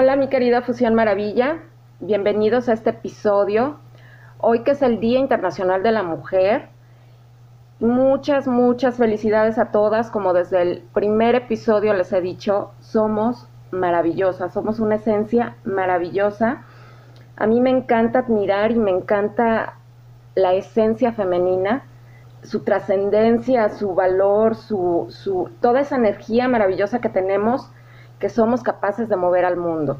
Hola mi querida Fusión Maravilla, bienvenidos a este episodio. Hoy que es el Día Internacional de la Mujer, muchas, muchas felicidades a todas. Como desde el primer episodio les he dicho, somos maravillosas, somos una esencia maravillosa. A mí me encanta admirar y me encanta la esencia femenina, su trascendencia, su valor, su, su, toda esa energía maravillosa que tenemos que somos capaces de mover al mundo.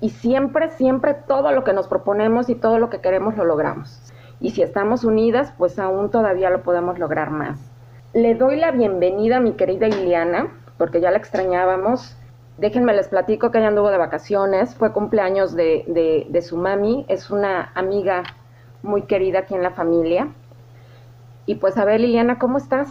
Y siempre, siempre todo lo que nos proponemos y todo lo que queremos lo logramos. Y si estamos unidas, pues aún todavía lo podemos lograr más. Le doy la bienvenida a mi querida Iliana, porque ya la extrañábamos. Déjenme les platico que ella anduvo de vacaciones, fue cumpleaños de, de, de su mami, es una amiga muy querida aquí en la familia. Y pues a ver, Liliana, ¿cómo estás?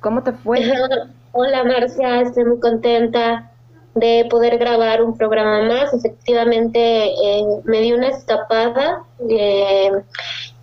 ¿Cómo te fue? Hola Marcia, estoy muy contenta de poder grabar un programa más. Efectivamente, eh, me di una escapada eh,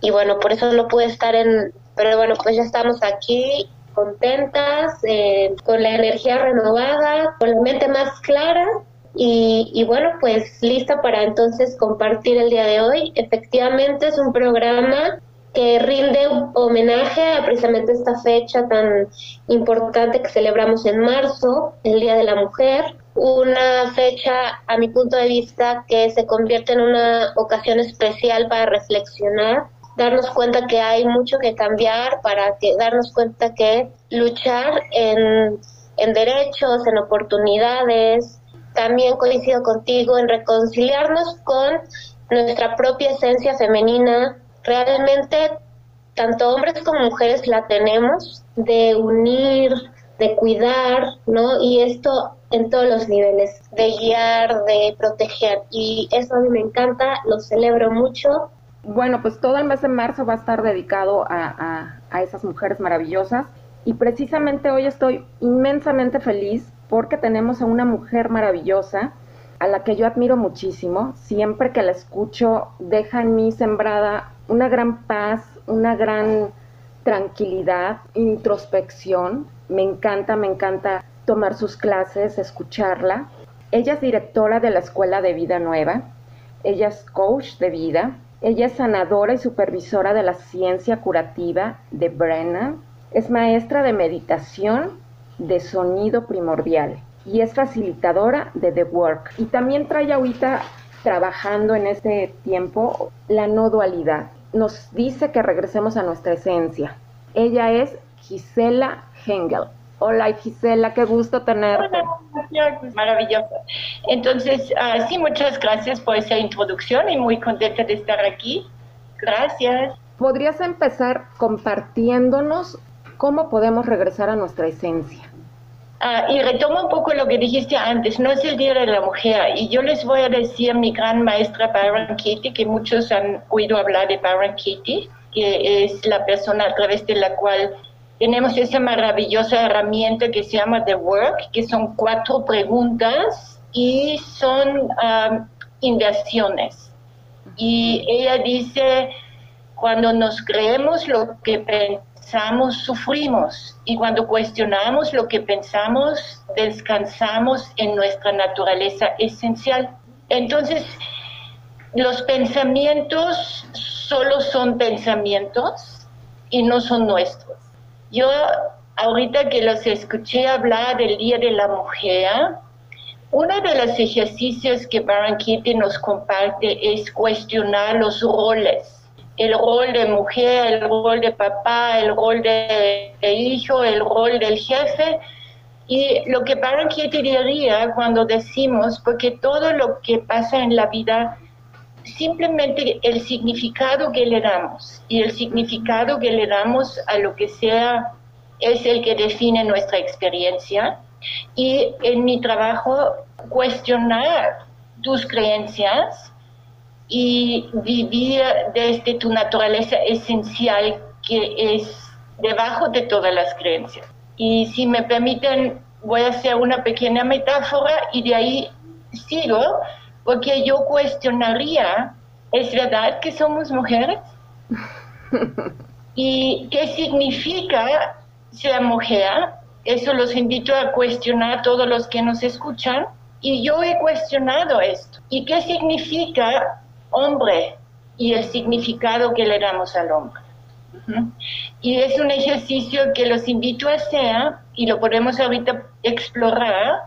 y bueno, por eso no pude estar en... Pero bueno, pues ya estamos aquí contentas, eh, con la energía renovada, con la mente más clara y, y, bueno, pues lista para entonces compartir el día de hoy. Efectivamente es un programa que rinde homenaje a precisamente esta fecha tan importante que celebramos en marzo, el Día de la Mujer, una fecha, a mi punto de vista, que se convierte en una ocasión especial para reflexionar, darnos cuenta que hay mucho que cambiar, para que darnos cuenta que luchar en, en derechos, en oportunidades, también coincido contigo en reconciliarnos con nuestra propia esencia femenina, realmente tanto hombres como mujeres la tenemos de unir, de cuidar, ¿no? Y esto en todos los niveles, de guiar, de proteger. Y eso a mí me encanta, lo celebro mucho. Bueno, pues todo el mes de marzo va a estar dedicado a, a, a esas mujeres maravillosas. Y precisamente hoy estoy inmensamente feliz porque tenemos a una mujer maravillosa a la que yo admiro muchísimo. Siempre que la escucho, deja en mí sembrada una gran paz, una gran tranquilidad, introspección. Me encanta, me encanta tomar sus clases, escucharla. Ella es directora de la Escuela de Vida Nueva. Ella es coach de vida. Ella es sanadora y supervisora de la ciencia curativa de Brennan. Es maestra de meditación de sonido primordial y es facilitadora de The Work. Y también trae ahorita trabajando en este tiempo la no dualidad. Nos dice que regresemos a nuestra esencia. Ella es Gisela Hengel. Hola Gisela, qué gusto tenerte. Hola, maravilloso. Entonces, uh, sí, muchas gracias por esa introducción y muy contenta de estar aquí. Gracias. ¿Podrías empezar compartiéndonos cómo podemos regresar a nuestra esencia? Uh, y retomo un poco lo que dijiste antes, no es el Día de la Mujer. Y yo les voy a decir mi gran maestra Byron Katie, que muchos han oído hablar de Byron Katie, que es la persona a través de la cual tenemos esa maravillosa herramienta que se llama The Work, que son cuatro preguntas y son um, inversiones. Y ella dice, cuando nos creemos lo que pensamos, sufrimos. Y cuando cuestionamos lo que pensamos, descansamos en nuestra naturaleza esencial. Entonces, los pensamientos solo son pensamientos y no son nuestros. Yo ahorita que los escuché hablar del Día de la Mujer, uno de los ejercicios que Kitty nos comparte es cuestionar los roles. El rol de mujer, el rol de papá, el rol de, hijo, el rol del jefe. Y lo que Kitty diría cuando decimos, porque todo lo que pasa en la vida simplemente el significado que le damos y el significado que le damos a lo que sea es el que define nuestra experiencia. Y en mi trabajo cuestionar tus creencias y vivir desde tu naturaleza esencial que es debajo de todas las creencias. Y si me permiten, voy a hacer una pequeña metáfora y de ahí sigo, porque yo cuestionaría, ¿es verdad que somos mujeres? ¿Y qué significa ser mujer? Eso los invito a cuestionar a todos los que nos escuchan. Y yo he cuestionado esto. ¿Y qué significa hombre y el significado que le damos al hombre? Y es un ejercicio que los invito a hacer y lo podemos ahorita explorar.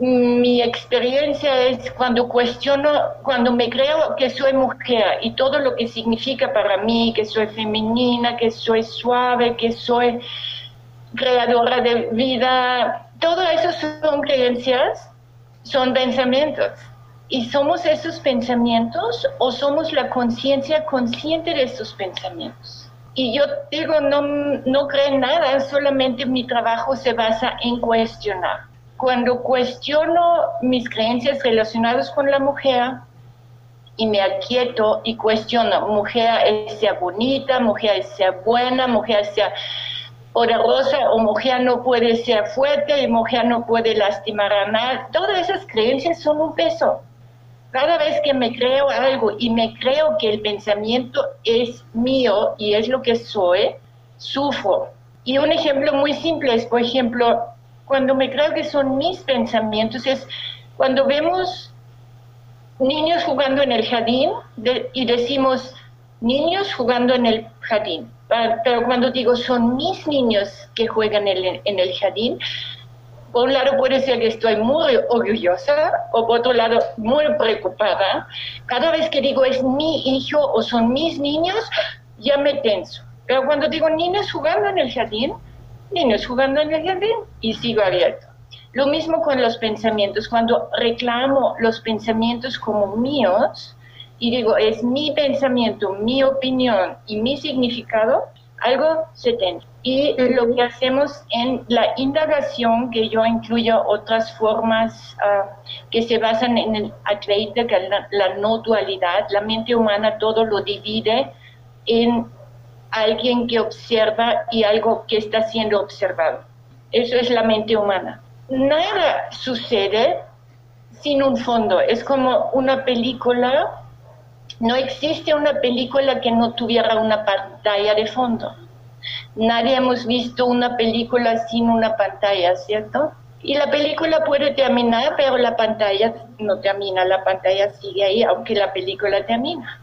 Mi experiencia es cuando cuestiono, cuando me creo que soy mujer y todo lo que significa para mí, que soy femenina, que soy suave, que soy creadora de vida, todo eso son creencias, son pensamientos. ¿Y somos esos pensamientos o somos la conciencia consciente de esos pensamientos? Y yo digo, no, no creo nada, solamente mi trabajo se basa en cuestionar. Cuando cuestiono mis creencias relacionadas con la mujer y me aquieto y cuestiono, mujer es sea bonita, mujer es sea buena, mujer sea poderosa o mujer no puede ser fuerte y mujer no puede lastimar a nadie, todas esas creencias son un peso cada vez que me creo algo y me creo que el pensamiento es mío y es lo que soy, sufro. Y un ejemplo muy simple es, por ejemplo, cuando me creo que son mis pensamientos, es cuando vemos niños jugando en el jardín y decimos niños jugando en el jardín. Pero cuando digo son mis niños que juegan en el jardín, por un lado puede ser que estoy muy orgullosa o por otro lado muy preocupada. Cada vez que digo es mi hijo o son mis niños, ya me tenso. Pero cuando digo niños jugando en el jardín, niños jugando en el jardín y sigo abierto. Lo mismo con los pensamientos. Cuando reclamo los pensamientos como míos y digo es mi pensamiento, mi opinión y mi significado, algo se tiene. Y lo que hacemos en la indagación, que yo incluyo otras formas ah, que se basan en el Advaita, que es la, no dualidad, la mente humana todo lo divide en alguien que observa y algo que está siendo observado. Eso es la mente humana. Nada sucede sin un fondo. Es como una película no existe una película que no tuviera una pantalla de fondo. Nadie hemos visto una película sin una pantalla, ¿cierto? Y la película puede terminar, pero la pantalla no termina, la pantalla sigue ahí, aunque la película termina.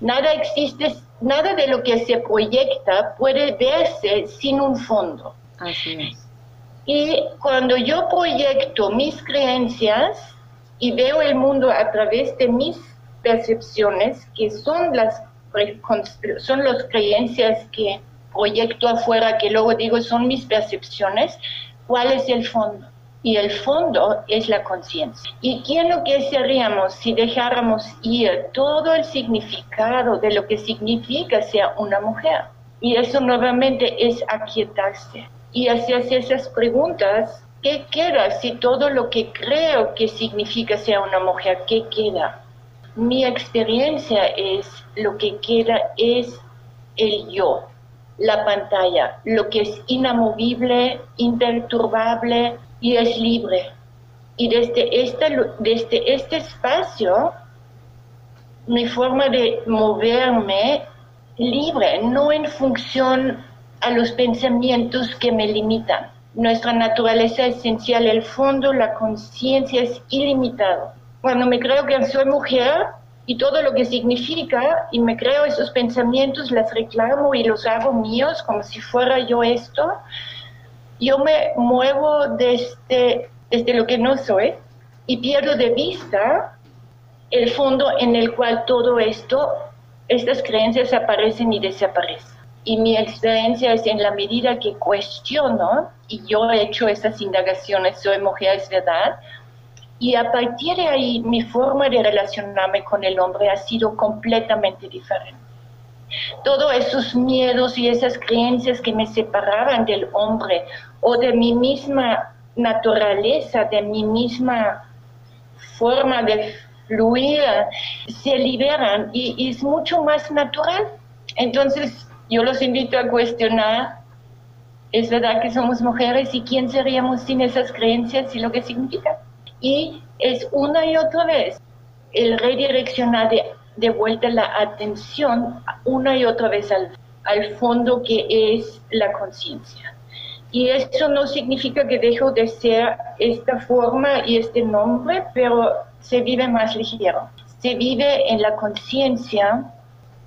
Nada existe, nada de lo que se proyecta puede verse sin un fondo. Así es. Y cuando yo proyecto mis creencias y veo el mundo a través de mis percepciones, que son las son las creencias que proyecto afuera, que luego digo son mis percepciones, ¿cuál es el fondo? Y el fondo es la conciencia. ¿Y qué es lo que seríamos si dejáramos ir todo el significado de lo que significa ser una mujer? Y eso nuevamente es aquietarse y hacerse esas preguntas. ¿Qué queda si todo lo que creo que significa ser una mujer, qué queda? mi experiencia es lo que queda es el yo, la pantalla, lo que es inamovible, imperturbable y es libre. Y desde este, desde este espacio, mi forma de moverme libre, no en función a los pensamientos que me limitan. Nuestra naturaleza esencial, el fondo, la conciencia es ilimitado cuando me creo que soy mujer y todo lo que significa, y me creo esos pensamientos, las reclamo y los hago míos como si fuera yo esto, yo me muevo desde, desde lo que no soy y pierdo de vista el fondo en el cual todo esto, estas creencias aparecen y desaparecen. Y mi experiencia es en la medida que cuestiono, y yo he hecho esas indagaciones, soy mujer, es verdad, y a partir de ahí mi forma de relacionarme con el hombre ha sido completamente diferente. Todos esos miedos y esas creencias que me separaban del hombre o de mi misma naturaleza, de mi misma forma de fluir se liberan y, es mucho más natural. Entonces, yo los invito a cuestionar, ¿es verdad que somos mujeres y quién seríamos sin esas creencias y lo que significa? Y es una y otra vez el redireccionar de, de vuelta la atención una y otra vez al, al fondo que es la conciencia. Y eso no significa que dejo de ser esta forma y este nombre, pero se vive más ligero. Se vive en la conciencia,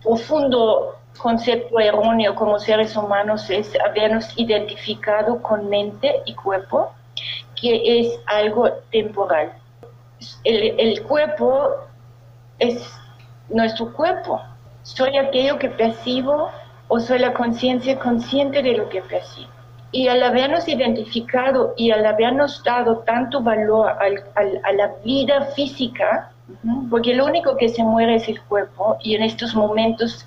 profundo concepto erróneo como seres humanos es habernos identificado con mente y cuerpo, que es algo temporal. El, el cuerpo es nuestro cuerpo. Soy aquello que percibo o soy la conciencia consciente de lo que percibo. Y al habernos identificado y al habernos dado tanto valor a la vida física, porque lo único que se muere es el cuerpo, y en estos momentos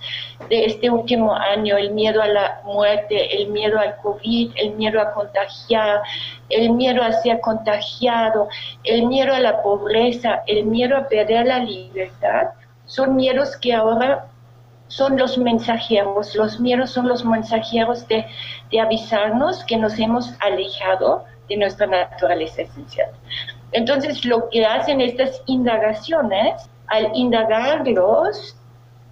de este último año, el miedo a la muerte, el miedo al COVID, el miedo a contagiar, el miedo a ser contagiado, el miedo a la pobreza, el miedo a perder la libertad, son miedos que ahora son los mensajeros, los miedos son los mensajeros de, avisarnos que nos hemos alejado de nuestra naturaleza esencial. Entonces, lo que hacen estas indagaciones, al indagarlos,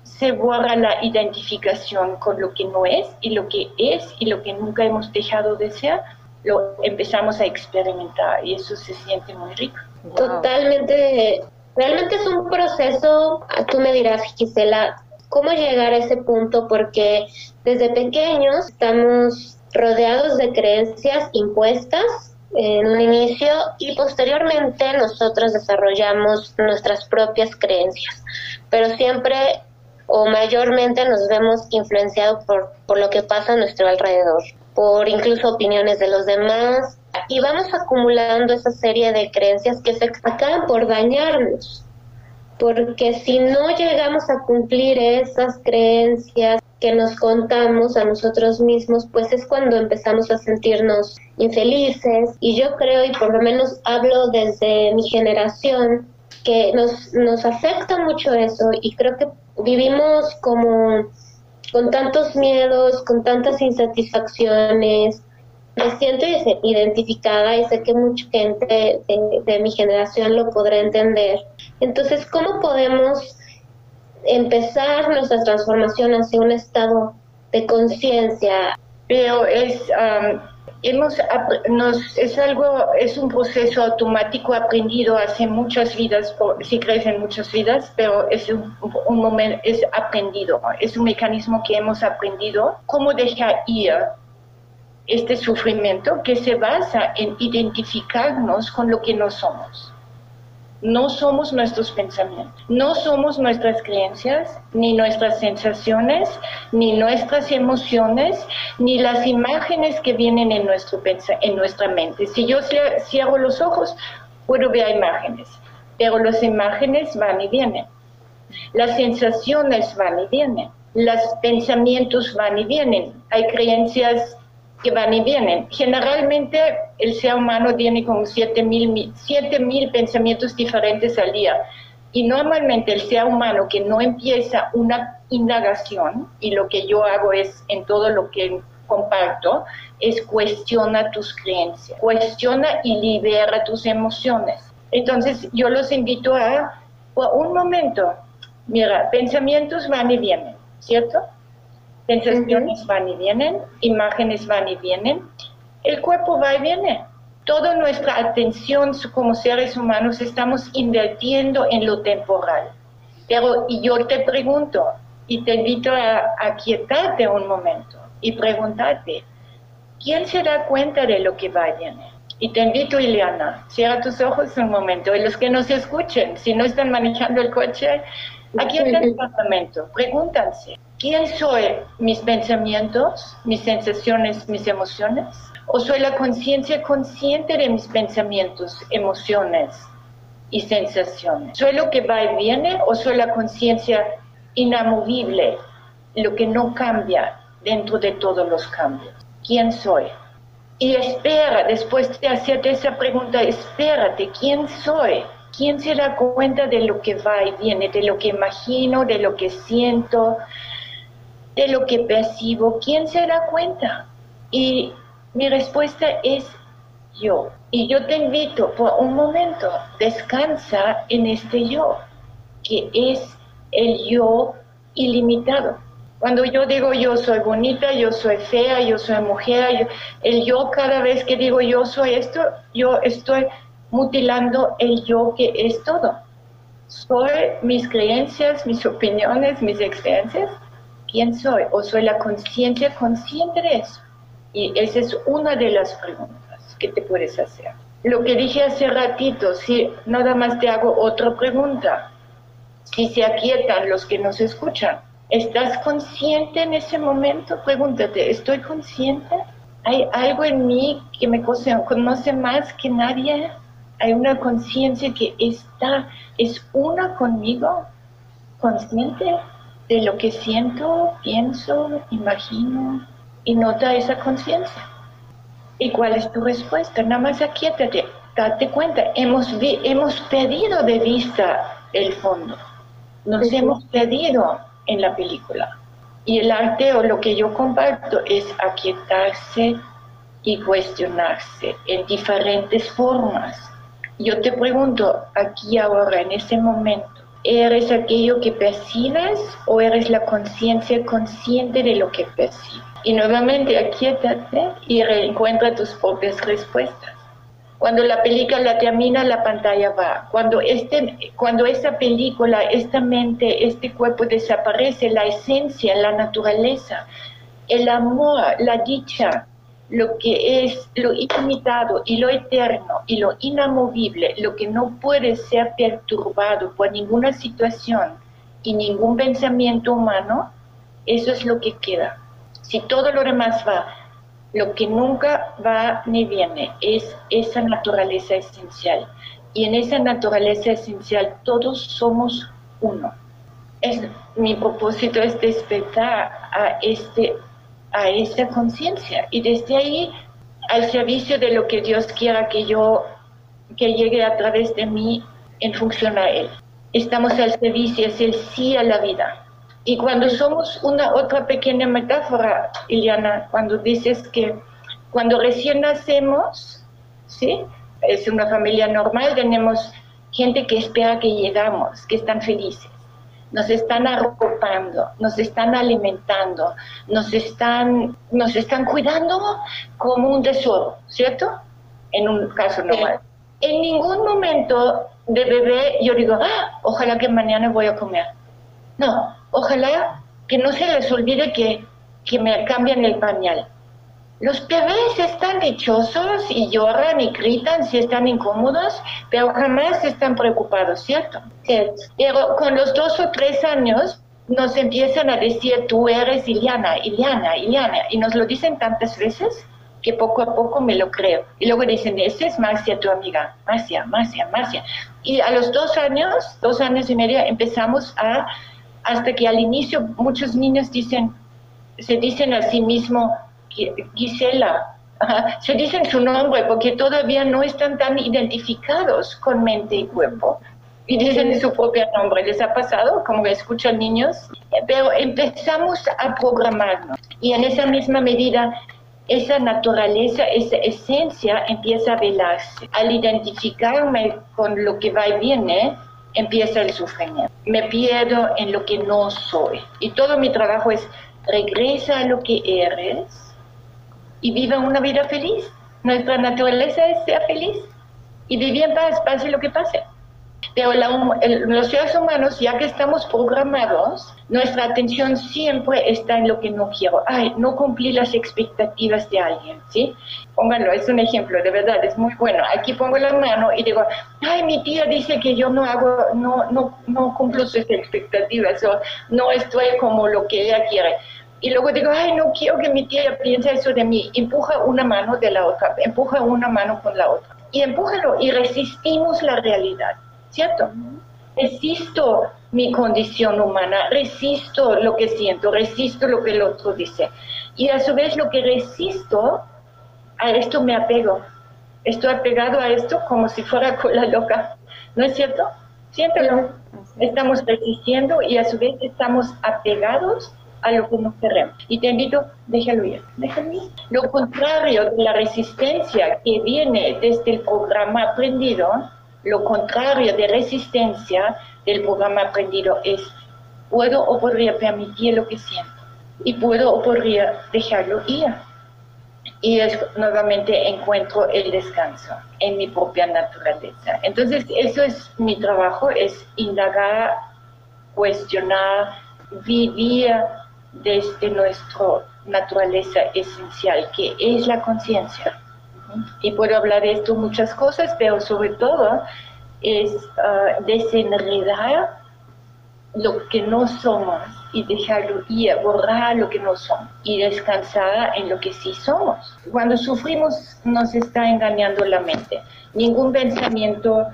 se borra la identificación con lo que no es y lo que es y lo que nunca hemos dejado de ser, lo empezamos a experimentar y eso se siente muy rico. Totalmente, realmente es un proceso, tú me dirás, Gisela, cómo llegar a ese punto porque desde pequeños estamos rodeados de creencias impuestas en un inicio y posteriormente nosotros desarrollamos nuestras propias creencias, pero siempre o mayormente nos vemos influenciados por, por lo que pasa a nuestro alrededor, por incluso opiniones de los demás. Y vamos acumulando esa serie de creencias que se acaban por dañarnos porque si no llegamos a cumplir esas creencias que nos contamos a nosotros mismos, pues es cuando empezamos a sentirnos infelices. Y yo creo, y por lo menos hablo desde mi generación, que nos, nos afecta mucho eso y creo que vivimos como con tantos miedos, con tantas insatisfacciones, me siento identificada y sé que mucha gente de, mi generación lo podrá entender. Entonces, ¿cómo podemos empezar nuestra transformación hacia un estado de conciencia? Pero es, um, hemos, nos, es algo, es un proceso automático aprendido hace muchas vidas, si crees en muchas vidas, pero es un, un momento, es aprendido, es un mecanismo que hemos aprendido cómo dejar ir este sufrimiento que se basa en identificarnos con lo que no somos. No somos nuestros pensamientos, no somos nuestras creencias, ni nuestras sensaciones, ni nuestras emociones, ni las imágenes que vienen en, nuestro en nuestra mente. Si yo cierro los ojos, puedo ver imágenes, pero las imágenes van y vienen. Las sensaciones van y vienen. Los pensamientos van y vienen. Hay creencias que van y vienen. Generalmente el ser humano tiene como 7 mil pensamientos diferentes al día. Y normalmente el ser humano que no empieza una indagación, y lo que yo hago es en todo lo que comparto, es cuestiona tus creencias, cuestiona y libera tus emociones. Entonces yo los invito a, un momento, mira, pensamientos van y vienen, ¿cierto? Sensaciones van y vienen, imágenes van y vienen, el cuerpo va y viene. Toda nuestra atención como seres humanos estamos invirtiendo en lo temporal. Pero y yo te pregunto y te invito a, a quietarte un momento y preguntarte, ¿quién se da cuenta de lo que va y viene? Y te invito, Ileana, cierra tus ojos un momento. Y los que nos escuchen, si no están manejando el coche, aquí en el departamento, pregúntanse, ¿Quién soy? ¿Mis pensamientos, mis sensaciones, mis emociones? ¿O soy la conciencia consciente de mis pensamientos, emociones y sensaciones? ¿Soy lo que va y viene o soy la conciencia inamovible, lo que no cambia dentro de todos los cambios? ¿Quién soy? Y espera, después de hacerte esa pregunta, espérate, ¿quién soy? ¿Quién se da cuenta de lo que va y viene, de lo que imagino, de lo que siento, de lo que percibo? ¿Quién se da cuenta? Y mi respuesta es yo. Y yo te invito por un momento, descansa en este yo, que es el yo ilimitado. Cuando yo digo yo soy bonita, yo soy fea, yo soy mujer, el yo cada vez que digo yo soy esto, yo estoy mutilando el yo que es todo. Soy mis creencias, mis opiniones, mis experiencias. ¿Quién soy? ¿O soy la conciencia consciente de eso? Y esa es una de las preguntas que te puedes hacer. Lo que dije hace ratito, si nada más te hago otra pregunta. Si se aquietan los que nos escuchan, ¿Estás consciente en ese momento? Pregúntate, ¿estoy consciente? ¿Hay algo en mí que me conoce más que nadie? ¿Hay una conciencia que está, es una conmigo? ¿Consciente de lo que siento, pienso, imagino? Y nota esa conciencia. ¿Y cuál es tu respuesta? Nada más aquíétate, date cuenta, hemos, hemos perdido de vista el fondo. Nos hemos perdido en la película. Y el arte o lo que yo comparto es aquietarse y cuestionarse en diferentes formas. Yo te pregunto aquí ahora, en este momento, ¿eres aquello que percibes o eres la conciencia consciente de lo que percibes? Y nuevamente aquietate y encuentra tus propias respuestas. Cuando la película termina, la pantalla va. Cuando, este, cuando esa película, esta mente, este cuerpo desaparece, la esencia, la naturaleza, el amor, la dicha, lo que es lo ilimitado y lo eterno y lo inamovible, lo que no puede ser perturbado por ninguna situación y ningún pensamiento humano, eso es lo que queda. Si todo lo demás va lo que nunca va ni viene es esa naturaleza esencial. Y en esa naturaleza esencial todos somos uno. Es, mi propósito es despertar a, este, a esta conciencia y desde ahí al servicio de lo que Dios quiera que yo, que llegue a través de mí en función a Él. Estamos al servicio, es el sí a la vida. Y cuando somos una otra pequeña metáfora, Iliana, cuando dices que cuando recién nacemos, ¿sí? Es una familia normal, tenemos gente que espera que llegamos, que están felices. Nos están arropando, nos están alimentando, nos están, nos están cuidando como un tesoro, ¿cierto? En un caso normal. En ningún momento de bebé yo digo, ah, ojalá que mañana voy a comer. No, Ojalá que no se les olvide que, que me cambian el pañal. Los bebés están dichosos y lloran y gritan si están incómodos, pero jamás están preocupados, ¿cierto? Pero con los dos o tres años nos empiezan a decir, tú eres Iliana, Iliana, Iliana, y nos lo dicen tantas veces que poco a poco me lo creo. Y luego dicen, esa es Marcia, tu amiga, Marcia, Marcia, Marcia. Y a los dos años, dos años y medio, empezamos a hasta que al inicio muchos niños dicen, se dicen a sí mismo Gisela, se dicen su nombre porque todavía no están tan identificados con mente y cuerpo. Y dicen su propio nombre. ¿Les ha pasado? Como escuchan niños. Pero empezamos a programarnos. Y en esa misma medida, esa naturaleza, esa esencia empieza a velarse. Al identificarme con lo que va y viene, empieza el sufrimiento. Me pierdo en lo que no soy. Y todo mi trabajo es regresa a lo que eres y viva una vida feliz. Nuestra naturaleza es ser feliz y vivir en paz, pase lo que pase. Pero los seres humanos, ya que estamos programados, nuestra atención siempre está en lo que no quiero. Ay, no cumplí las expectativas de alguien, ¿sí? Pónganlo, es un ejemplo, de verdad, es muy bueno. Aquí pongo la mano y digo, ay, mi tía dice que yo no hago, no, no, no cumplo sus expectativas o no estoy como lo que ella quiere. Y luego digo, ay, no quiero que mi tía piense eso de mí. Empuja una mano de la otra, empuja una mano con la otra. Y empújalo y resistimos la realidad. ¿cierto? Resisto mi condición humana, resisto lo que siento, resisto lo que el otro dice. Y a su vez lo que resisto, a esto me apego. Estoy apegado a esto como si fuera cola loca. ¿No es cierto? Siéntelo. Estamos resistiendo y a su vez estamos apegados a lo que nos queremos. Y te invito, déjalo ir, déjalo ir. Lo contrario de la resistencia que viene desde el programa aprendido, lo contrario de resistencia del programa aprendido es puedo o podría permitir lo que siento y puedo o podría dejarlo ir. Y es, nuevamente encuentro el descanso en mi propia naturaleza. Entonces, eso es mi trabajo, es indagar, cuestionar, vivir desde nuestra naturaleza esencial, que es la conciencia. Y puedo hablar de esto muchas cosas, pero sobre todo es uh, desenredar lo que no somos y dejarlo ir, borrar lo que no somos y descansar en lo que sí somos. Cuando sufrimos nos está engañando la mente. Ningún pensamiento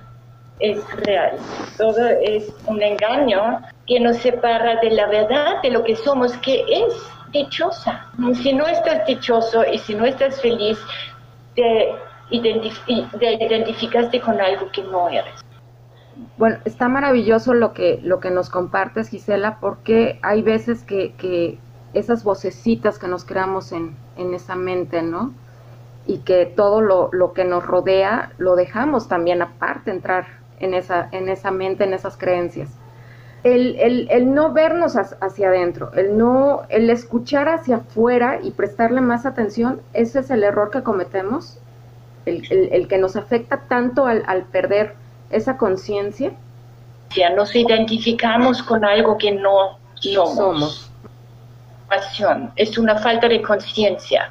es real. Todo es un engaño que nos separa de la verdad, de lo que somos, que es dichosa. Si no estás dichoso y si no estás feliz, te, identificaste con algo que no eres. Bueno, está maravilloso lo que, lo que nos compartes, Gisela, porque hay veces que, que esas vocecitas que nos creamos en, en esa mente, ¿no? Y que todo lo, lo, que nos rodea lo dejamos también aparte entrar en esa, en esa mente, en esas creencias. El, el, el no vernos hacia adentro, el no, el escuchar hacia afuera y prestarle más atención, ese es el error que cometemos, el, el que nos afecta tanto al, al perder esa conciencia. Nos identificamos con algo que no somos. somos. Es una falta de conciencia.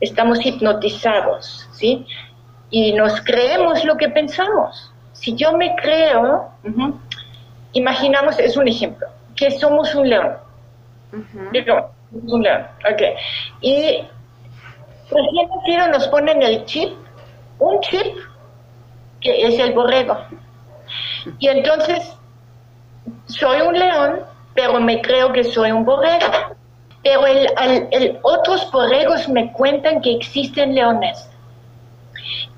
Estamos hipnotizados, ¿sí? Y nos creemos lo que pensamos si yo me creo, imaginamos, es un ejemplo, que somos un león. un león, ok. Y recién nos ponen el chip, un chip que es el borrego. Y entonces, soy un león, pero me creo que soy un borrego. Pero el, otros borregos me cuentan que existen leones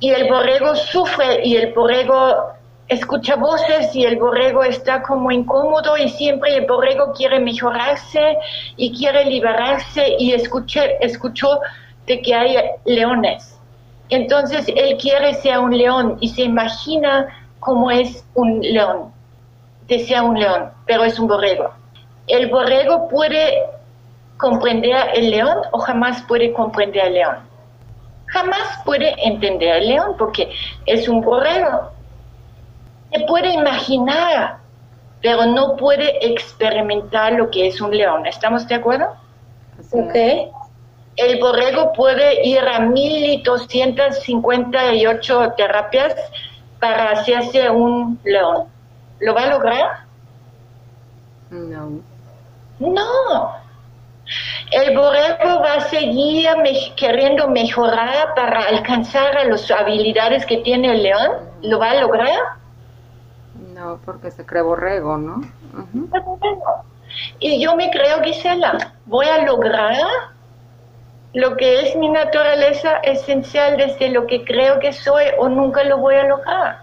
y el borrego sufre y el borrego escucha voces y el borrego está como incómodo y siempre el borrego quiere mejorarse y quiere liberarse y escuché, escuchó de que hay leones. Entonces él quiere ser un león y se imagina cómo es un león, desea un león, pero es un borrego. El borrego puede comprender el león o jamás puede comprender al león. Jamás puede entender al león porque es un borrego se puede imaginar, pero no puede experimentar lo que es un león. ¿Estamos de acuerdo? Ok. El borrego puede ir a 1258 terapias para hacerse un león. ¿Lo va a lograr? No. No. El borrego va a seguir queriendo mejorar para alcanzar a las habilidades que tiene el león. ¿Lo va a lograr? No, porque se cree borrego, ¿no? Y yo me creo, Gisela, voy a lograr lo que es mi naturaleza esencial desde lo que creo que soy o nunca lo voy a lograr.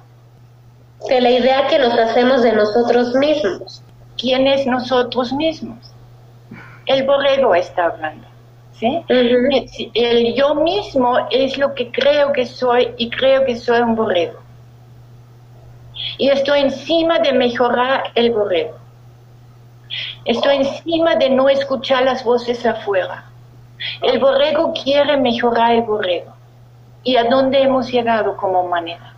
De la idea que nos hacemos de nosotros mismos. ¿Quién es nosotros mismos? El borrego está hablando. ¿sí? El yo mismo es lo que creo que soy y creo que soy un borrego y estoy encima de mejorar el borrego. Estoy encima de no escuchar las voces afuera. El borrego quiere mejorar el borrego. ¿Y a dónde hemos llegado como humanidad?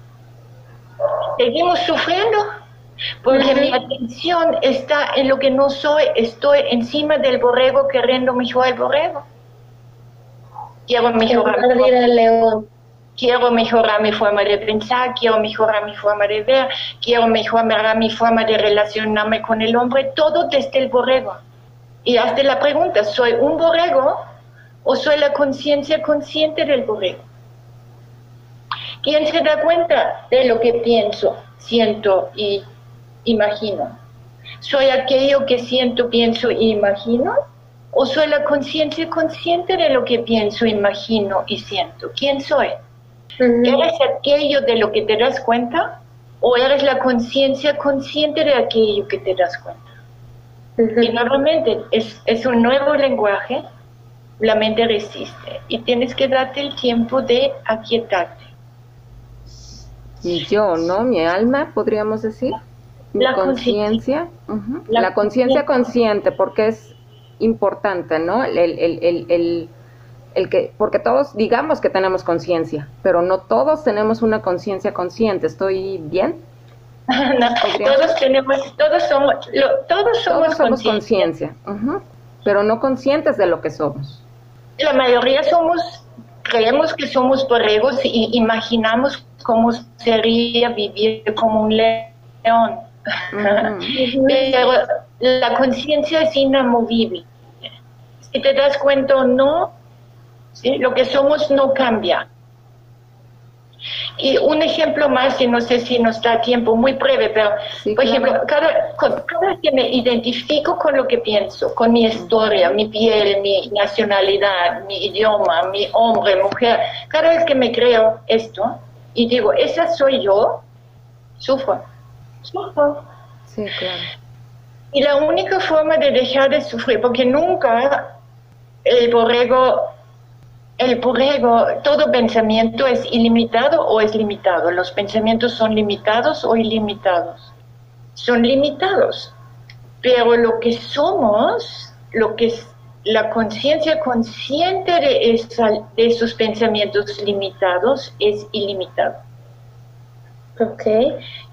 Seguimos sufriendo porque mi atención está en lo que no soy. Estoy encima del borrego queriendo mejorar el borrego. Quiero mejorar el león quiero mejorar mi forma de pensar, quiero mejorar mi forma de ver, quiero mejorar mi forma de relacionarme con el hombre, todo desde el borrego. Y hazte la pregunta, ¿soy un borrego o soy la conciencia consciente del borrego? ¿Quién se da cuenta de lo que pienso, siento y imagino? ¿Soy aquello que siento, pienso e imagino? ¿O soy la conciencia consciente de lo que pienso, imagino y siento? ¿Quién soy? ¿Eres aquello de lo que te das cuenta o eres la conciencia consciente de aquello que te das cuenta. Y nuevamente, es, es un nuevo lenguaje, la mente resiste y tienes que darte el tiempo de aquietarte. Y yo, ¿no? Mi alma, podríamos decir. Mi La conciencia. ujú, La La conciencia consciente, porque es importante, ¿no? El, el, el, el, que, porque todos digamos que tenemos conciencia, pero no todos tenemos una conciencia consciente. ¿Estoy bien? No, todos tenemos, todos somos, lo- todos somos, Todos somos conciencia, pero no conscientes de lo que somos. La mayoría somos, creemos que somos borregos y imaginamos cómo sería vivir como un león. Pero la conciencia es inamovible. Si te das cuenta o no, ¿sí? lo que somos no cambia. Y un ejemplo más, y no sé si nos da tiempo, muy breve, pero, Sí, por claro. ejemplo, cada, cada vez que me identifico con lo que pienso, con mi historia, mi piel, mi nacionalidad, mi idioma, mi hombre, mujer, cada vez que me creo esto y digo, esa soy yo, sufro, sufro. Sí, claro. Y la única forma de dejar de sufrir, porque nunca el borrego, el borrego, todo pensamiento es ilimitado o es limitado. Los pensamientos son limitados o ilimitados. Son limitados. Pero lo que somos, lo que es la conciencia consciente de, esa, de esos pensamientos limitados es ilimitado. Ok.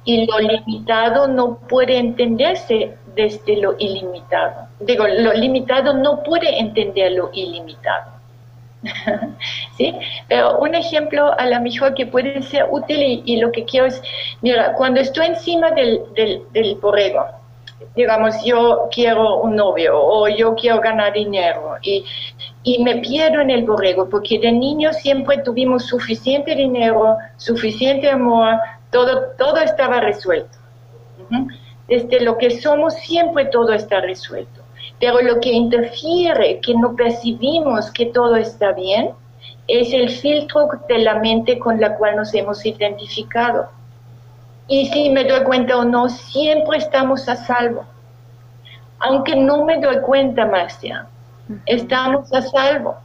y lo limitado no puede entenderse desde lo ilimitado. Digo, lo limitado no puede entender lo ilimitado. ¿Sí? Pero un ejemplo a lo mejor que puede ser útil y, lo que quiero es, mira, cuando estoy encima del, del, del borrego, digamos, yo quiero un novio o yo quiero ganar dinero y, y me pierdo en el borrego porque de niño siempre tuvimos suficiente dinero, suficiente amor, todo, todo estaba resuelto. Desde lo que somos siempre todo está resuelto. Pero lo que interfiere, que no percibimos que todo está bien, es el filtro de la mente con la cual nos hemos identificado. Y si me doy cuenta o no, siempre estamos a salvo. Aunque no me doy cuenta, Marcia, estamos a salvo.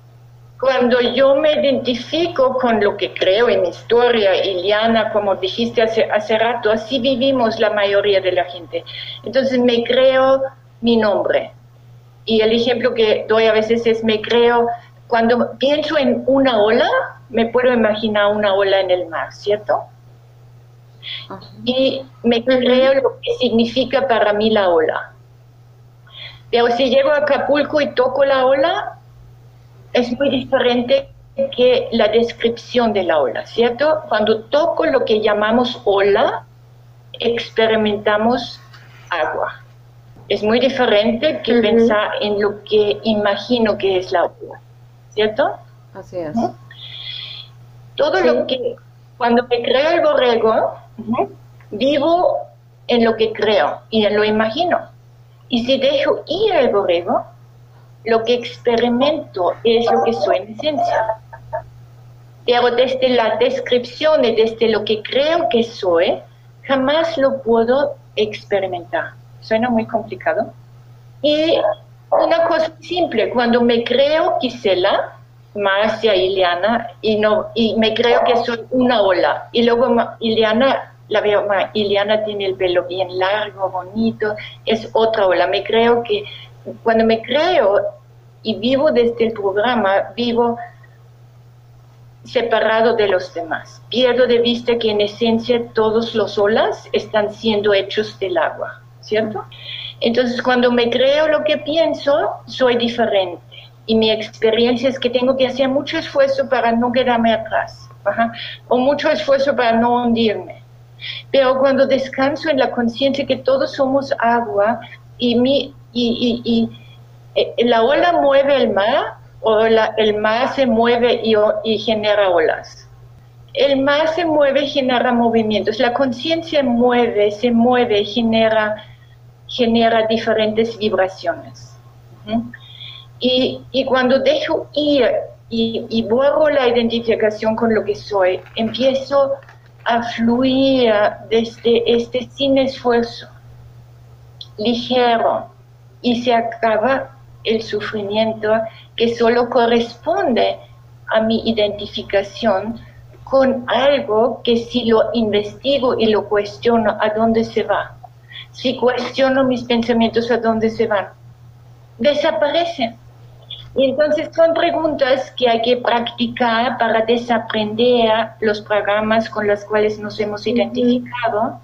Cuando yo me identifico con lo que creo en mi historia, Iliana, como dijiste hace, hace rato, así vivimos la mayoría de la gente. Entonces me creo mi nombre. Y el ejemplo que doy a veces es me creo, cuando pienso en una ola, me puedo imaginar una ola en el mar, ¿cierto? Y me creo lo que significa para mí la ola. Pero si llego a Acapulco y toco la ola, es muy diferente que la descripción de la ola, ¿cierto? Cuando toco lo que llamamos ola, experimentamos agua. Es muy diferente que pensar en lo que imagino que es la ola, ¿cierto? Así es. Todo Sí. lo que, cuando me creo el borrego, vivo en lo que creo y en lo imagino. Y si dejo ir el borrego, lo que experimento es lo que soy en esencia. Pero desde la descripción y desde lo que creo que soy, jamás lo puedo experimentar. Suena muy complicado. Y una cosa simple, cuando me creo Gisela, Marcia, Ileana, y, no, y me creo que soy una ola, y luego Ileana, la veo, Ileana tiene el pelo bien largo, bonito, es otra ola, me creo que cuando me creo y vivo desde el programa, vivo separado de los demás. Pierdo de vista que en esencia todos los olas están siendo hechos del agua, ¿cierto? Entonces cuando me creo lo que pienso, soy diferente. Y mi experiencia es que tengo que hacer mucho esfuerzo para no quedarme atrás, o mucho esfuerzo para no hundirme. Pero cuando descanso en la conciencia que todos somos agua y, mi, y, y, eh, la ola mueve el mar o la- el mar se mueve y, y genera olas. El mar se mueve y genera movimientos. La conciencia mueve, se mueve, genera, genera diferentes vibraciones. Y, y cuando dejo ir y, y borro la identificación con lo que soy, empiezo a fluir desde este sin esfuerzo, ligero, y se acaba el sufrimiento que solo corresponde a mi identificación con algo que si lo investigo y lo cuestiono, ¿a dónde se va? Si cuestiono mis pensamientos, ¿a dónde se van? Desaparecen. Y entonces son preguntas que hay que practicar para desaprender los programas con los cuales nos hemos identificado.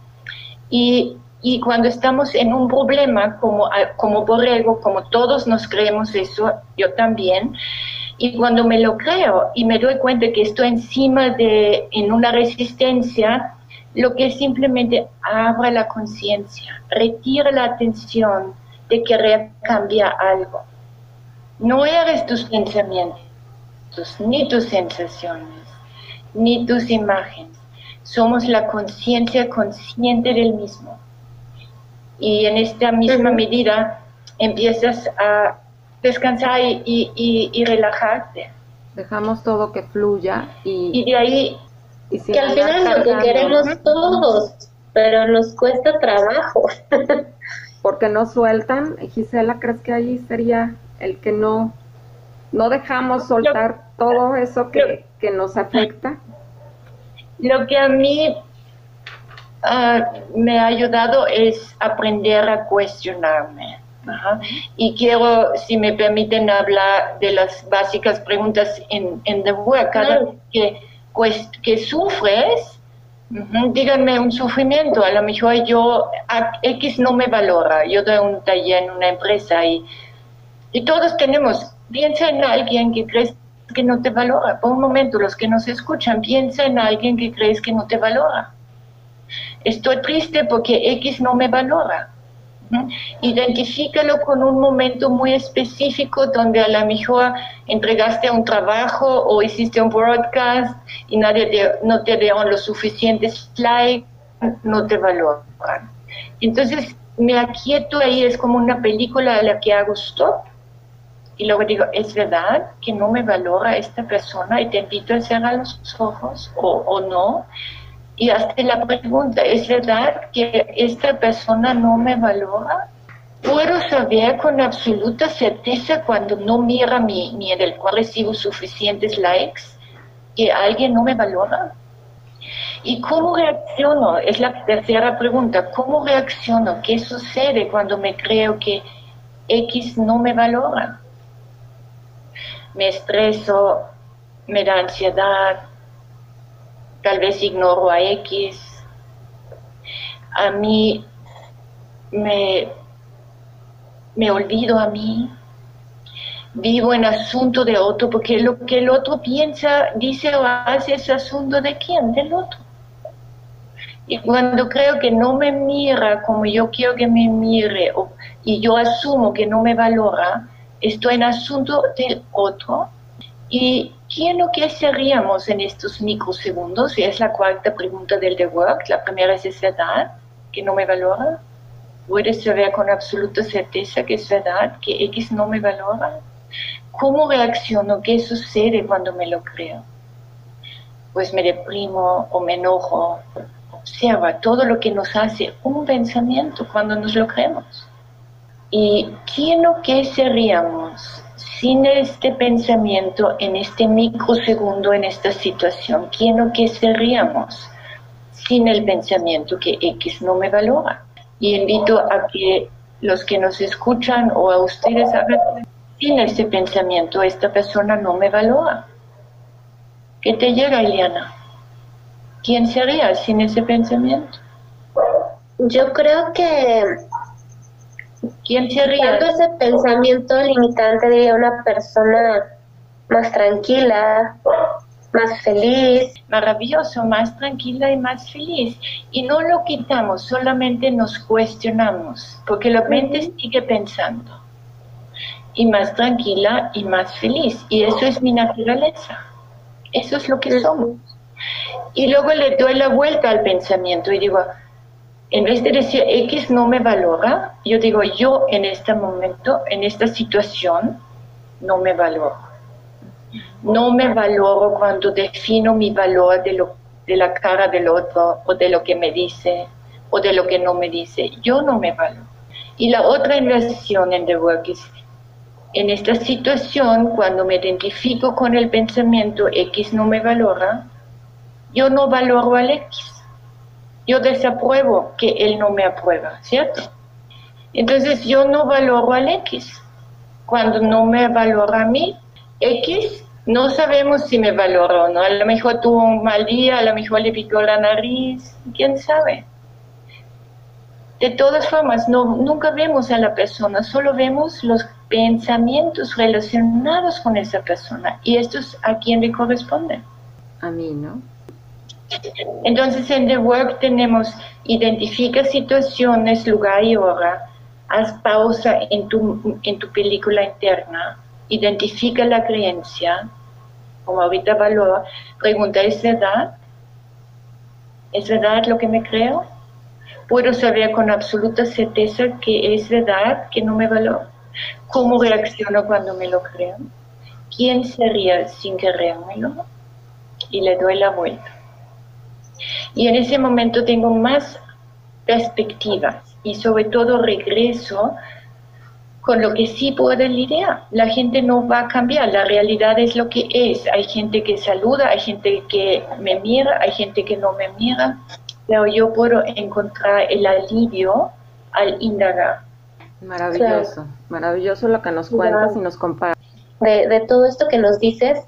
Y, y, cuando estamos en un problema como, como borrego, como todos nos creemos eso, yo también, y cuando me lo creo y me doy cuenta que estoy encima de, en una resistencia, lo que simplemente abra la conciencia, retira la atención de querer cambiar algo no eres tus pensamientos, ni tus sensaciones, ni tus imágenes. Somos la conciencia consciente del mismo. Y en esta misma medida empiezas a descansar y, relajarte. Dejamos todo que fluya y, y de ahí... que al final es lo que queremos todos, pero nos cuesta trabajo. Porque no sueltan. Gisela, ¿crees que ahí sería el que no, no dejamos soltar todo eso que, nos afecta. Lo que a mí ah, me ha ayudado es aprender a cuestionarme. Y quiero, si me permiten, hablar de las básicas preguntas en, en The Work. Cada vez que, que sufres, díganme un sufrimiento. A lo mejor yo, X no me valora. Yo doy un taller en una empresa y y todos tenemos, piensa en alguien que crees que no te valora. Por un momento, los que nos escuchan, piensa en alguien que crees que no te valora. Estoy triste porque X no me valora. Identifícalo con un momento muy específico donde a lo mejor entregaste un trabajo o hiciste un broadcast y nadie no te dieron los suficientes likes, no te valoran. Entonces me aquieto ahí, es como una película a la que hago stop y luego digo, ¿es verdad que no me valora esta persona y te invito a cerrar los ojos o, o no? Y hazte la pregunta, ¿es verdad que esta persona no me valora? ¿Puedo saber con absoluta certeza cuando no mira mi, mi en el cual recibo suficientes likes que alguien no me valora? ¿Y cómo reacciono? Es la tercera pregunta. ¿Cómo reacciono? ¿Qué sucede cuando me creo que X no me valora? me estreso, me da ansiedad, tal vez ignoro a X. A mí me, me olvido a mí, vivo en asunto de otro, porque lo que el otro piensa, dice o hace es asunto de quién, del otro. Y cuando creo que no me mira como yo quiero que me mire, y yo asumo que no me valora, estoy en asunto del otro. ¿Y quién o qué seríamos en estos microsegundos? Es la cuarta pregunta del The Work. La primera es, ¿es verdad que no me valora? ¿Puedes saber con absoluta certeza que es verdad que X no me valora? ¿Cómo reacciono? ¿Qué sucede cuando me lo creo? Pues me deprimo o me enojo. Observa todo lo que nos hace un pensamiento cuando nos lo creemos. ¿Y quién o qué seríamos sin este pensamiento en este microsegundo, en esta situación? ¿Quién o qué seríamos sin el pensamiento que X no me valora? Y invito a que los que nos escuchan o a ustedes hagan sin ese pensamiento, esta persona no me valora. ¿Qué te llega, Eliana? ¿Quién sería sin ese pensamiento? Yo creo que ¿Quién sería? ese pensamiento limitante de una persona más tranquila, más feliz. Maravilloso, más tranquila y más feliz. Y no lo quitamos, solamente nos cuestionamos, porque la mente sigue pensando. Y más tranquila y más feliz. Y eso es mi naturaleza. Eso es lo que somos. Y luego le doy la vuelta al pensamiento y digo, en vez de decir X no me valora, yo digo yo en este momento, en esta situación, no me valoro. No me valoro cuando defino mi valor de, lo, de la cara del otro o de lo que me dice o de lo que no me dice. Yo no me valoro. Y la otra inversión en The Work es, en esta situación, cuando me identifico con el pensamiento X no me valora, yo no valoro al X. Yo desapruebo que él no me aprueba, ¿cierto? Entonces yo no valoro al X. Cuando no me valora a mí, X, no sabemos si me valora o no. A lo mejor tuvo un mal día, a lo mejor le picó la nariz, quién sabe. De todas formas, no, nunca vemos a la persona, solo vemos los pensamientos relacionados con esa persona. Y esto es a quien le corresponde. A mí, ¿no? Entonces en The Work tenemos identifica situaciones, lugar y hora, haz pausa en tu, en tu película interna, identifica la creencia, como ahorita valora, pregunta, ¿es verdad? ¿Es verdad lo que me creo? ¿Puedo saber con absoluta certeza que es verdad, que no me valoro? ¿Cómo reacciono cuando me lo creo? ¿Quién sería sin creérmelo? Y le doy la vuelta. Y en ese momento tengo más perspectivas y sobre todo regreso con lo que sí puedo lidiar. La gente no va a cambiar, la realidad es lo que es. Hay gente que saluda, hay gente que me mira, hay gente que no me mira, pero yo puedo encontrar el alivio al indagar. Maravilloso, maravilloso lo que nos cuentas y nos compartes. De, de todo esto que nos dices,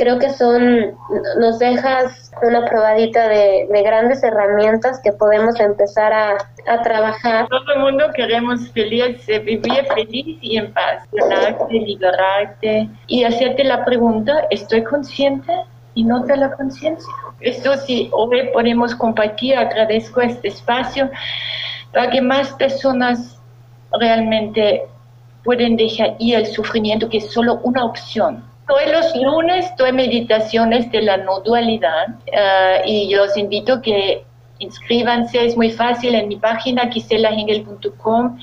creo que son, nos dejas una probadita de, grandes herramientas que podemos empezar a, trabajar. Todo el mundo queremos feliz, vivir feliz y en paz, liberarte, liberarte y hacerte la pregunta, ¿estoy consciente? Y nota la conciencia. Esto si hoy podemos compartir, agradezco este espacio para que más personas realmente pueden dejar ir el sufrimiento, que es solo una opción Hoy los lunes doy meditaciones de la no dualidad eh, y yo los invito a que inscríbanse, es muy fácil en mi página quiselahengel.com.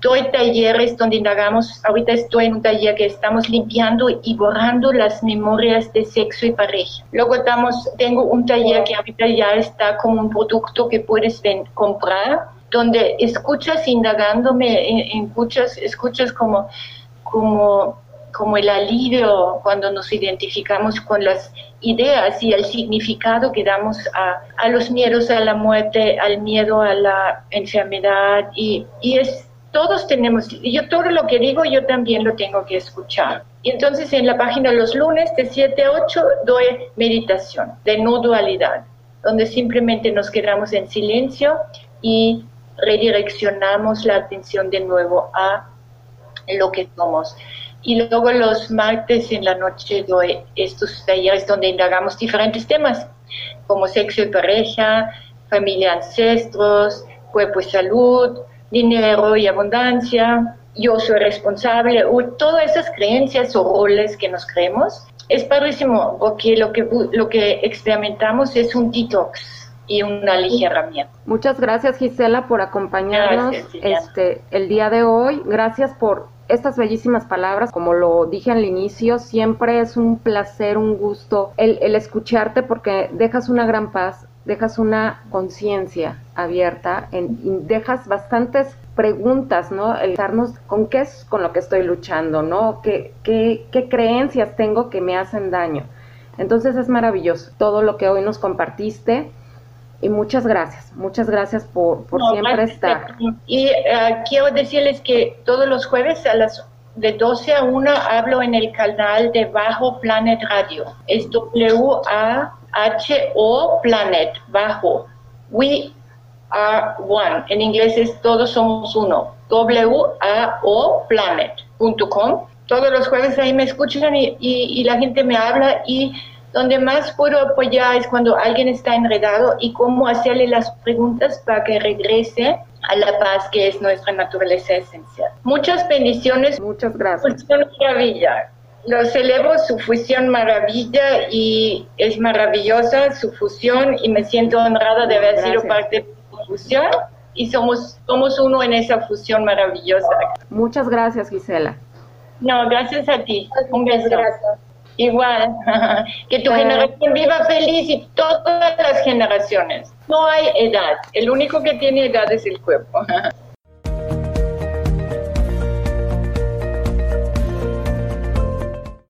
Doy talleres donde indagamos, ahorita estoy en un taller que estamos limpiando y borrando las memorias de sexo y pareja. Luego estamos, tengo un taller que ahorita ya está como un producto que puedes comprar, donde escuchas indagándome, escuchas, escuchas como, como como el alivio cuando nos identificamos con las ideas y el significado que damos a, a los miedos a la muerte, al miedo a la enfermedad y, y es todos tenemos, yo todo lo que digo yo también lo tengo que escuchar. Y entonces en la página los lunes de 7 a 8 doy meditación de no dualidad, donde simplemente nos quedamos en silencio y redireccionamos la atención de nuevo a lo que somos. Y luego los martes en la noche doy estos talleres donde indagamos diferentes temas, como sexo y pareja, familia, ancestros, cuerpo y salud, dinero y abundancia, yo soy responsable, todas esas creencias o roles que nos creemos. Es padrísimo porque lo que, lo que experimentamos es un detox y un aligeramiento. Muchas gracias Gisela por acompañarnos este el día de hoy. Gracias por estas bellísimas palabras, como lo dije al inicio, siempre es un placer, un gusto el, escucharte porque dejas una gran paz, dejas una conciencia abierta, en, dejas bastantes preguntas, ¿no? El darnos con qué es con lo que estoy luchando, ¿no? ¿Qué, qué, qué creencias tengo que me hacen daño? Entonces es maravilloso todo lo que hoy nos compartiste y muchas gracias, muchas gracias por, por siempre estar. Y uh, quiero decirles que todos los jueves a las de 12 a 1 hablo en el canal de Bajo Planet Radio. Es W-A-H-O Planet, Bajo. We are one. En inglés es todos somos uno. W-A-O Planet.com. Todos los jueves ahí me escuchan y, y, y la gente me habla y donde más puedo apoyar es cuando alguien está enredado y cómo hacerle las preguntas para que regrese a la paz que es nuestra naturaleza esencial. Muchas bendiciones. Muchas gracias. Fusión Maravilla. Lo celebro su fusión maravilla y es maravillosa su fusión y me siento honrada de haber sido parte de su fusión y somos, somos uno en esa fusión maravillosa. Muchas gracias Gisela. No, gracias a ti. Un beso. Gracias. Igual, que tu generación viva feliz y todas las generaciones. No hay edad, el único que tiene edad es el cuerpo.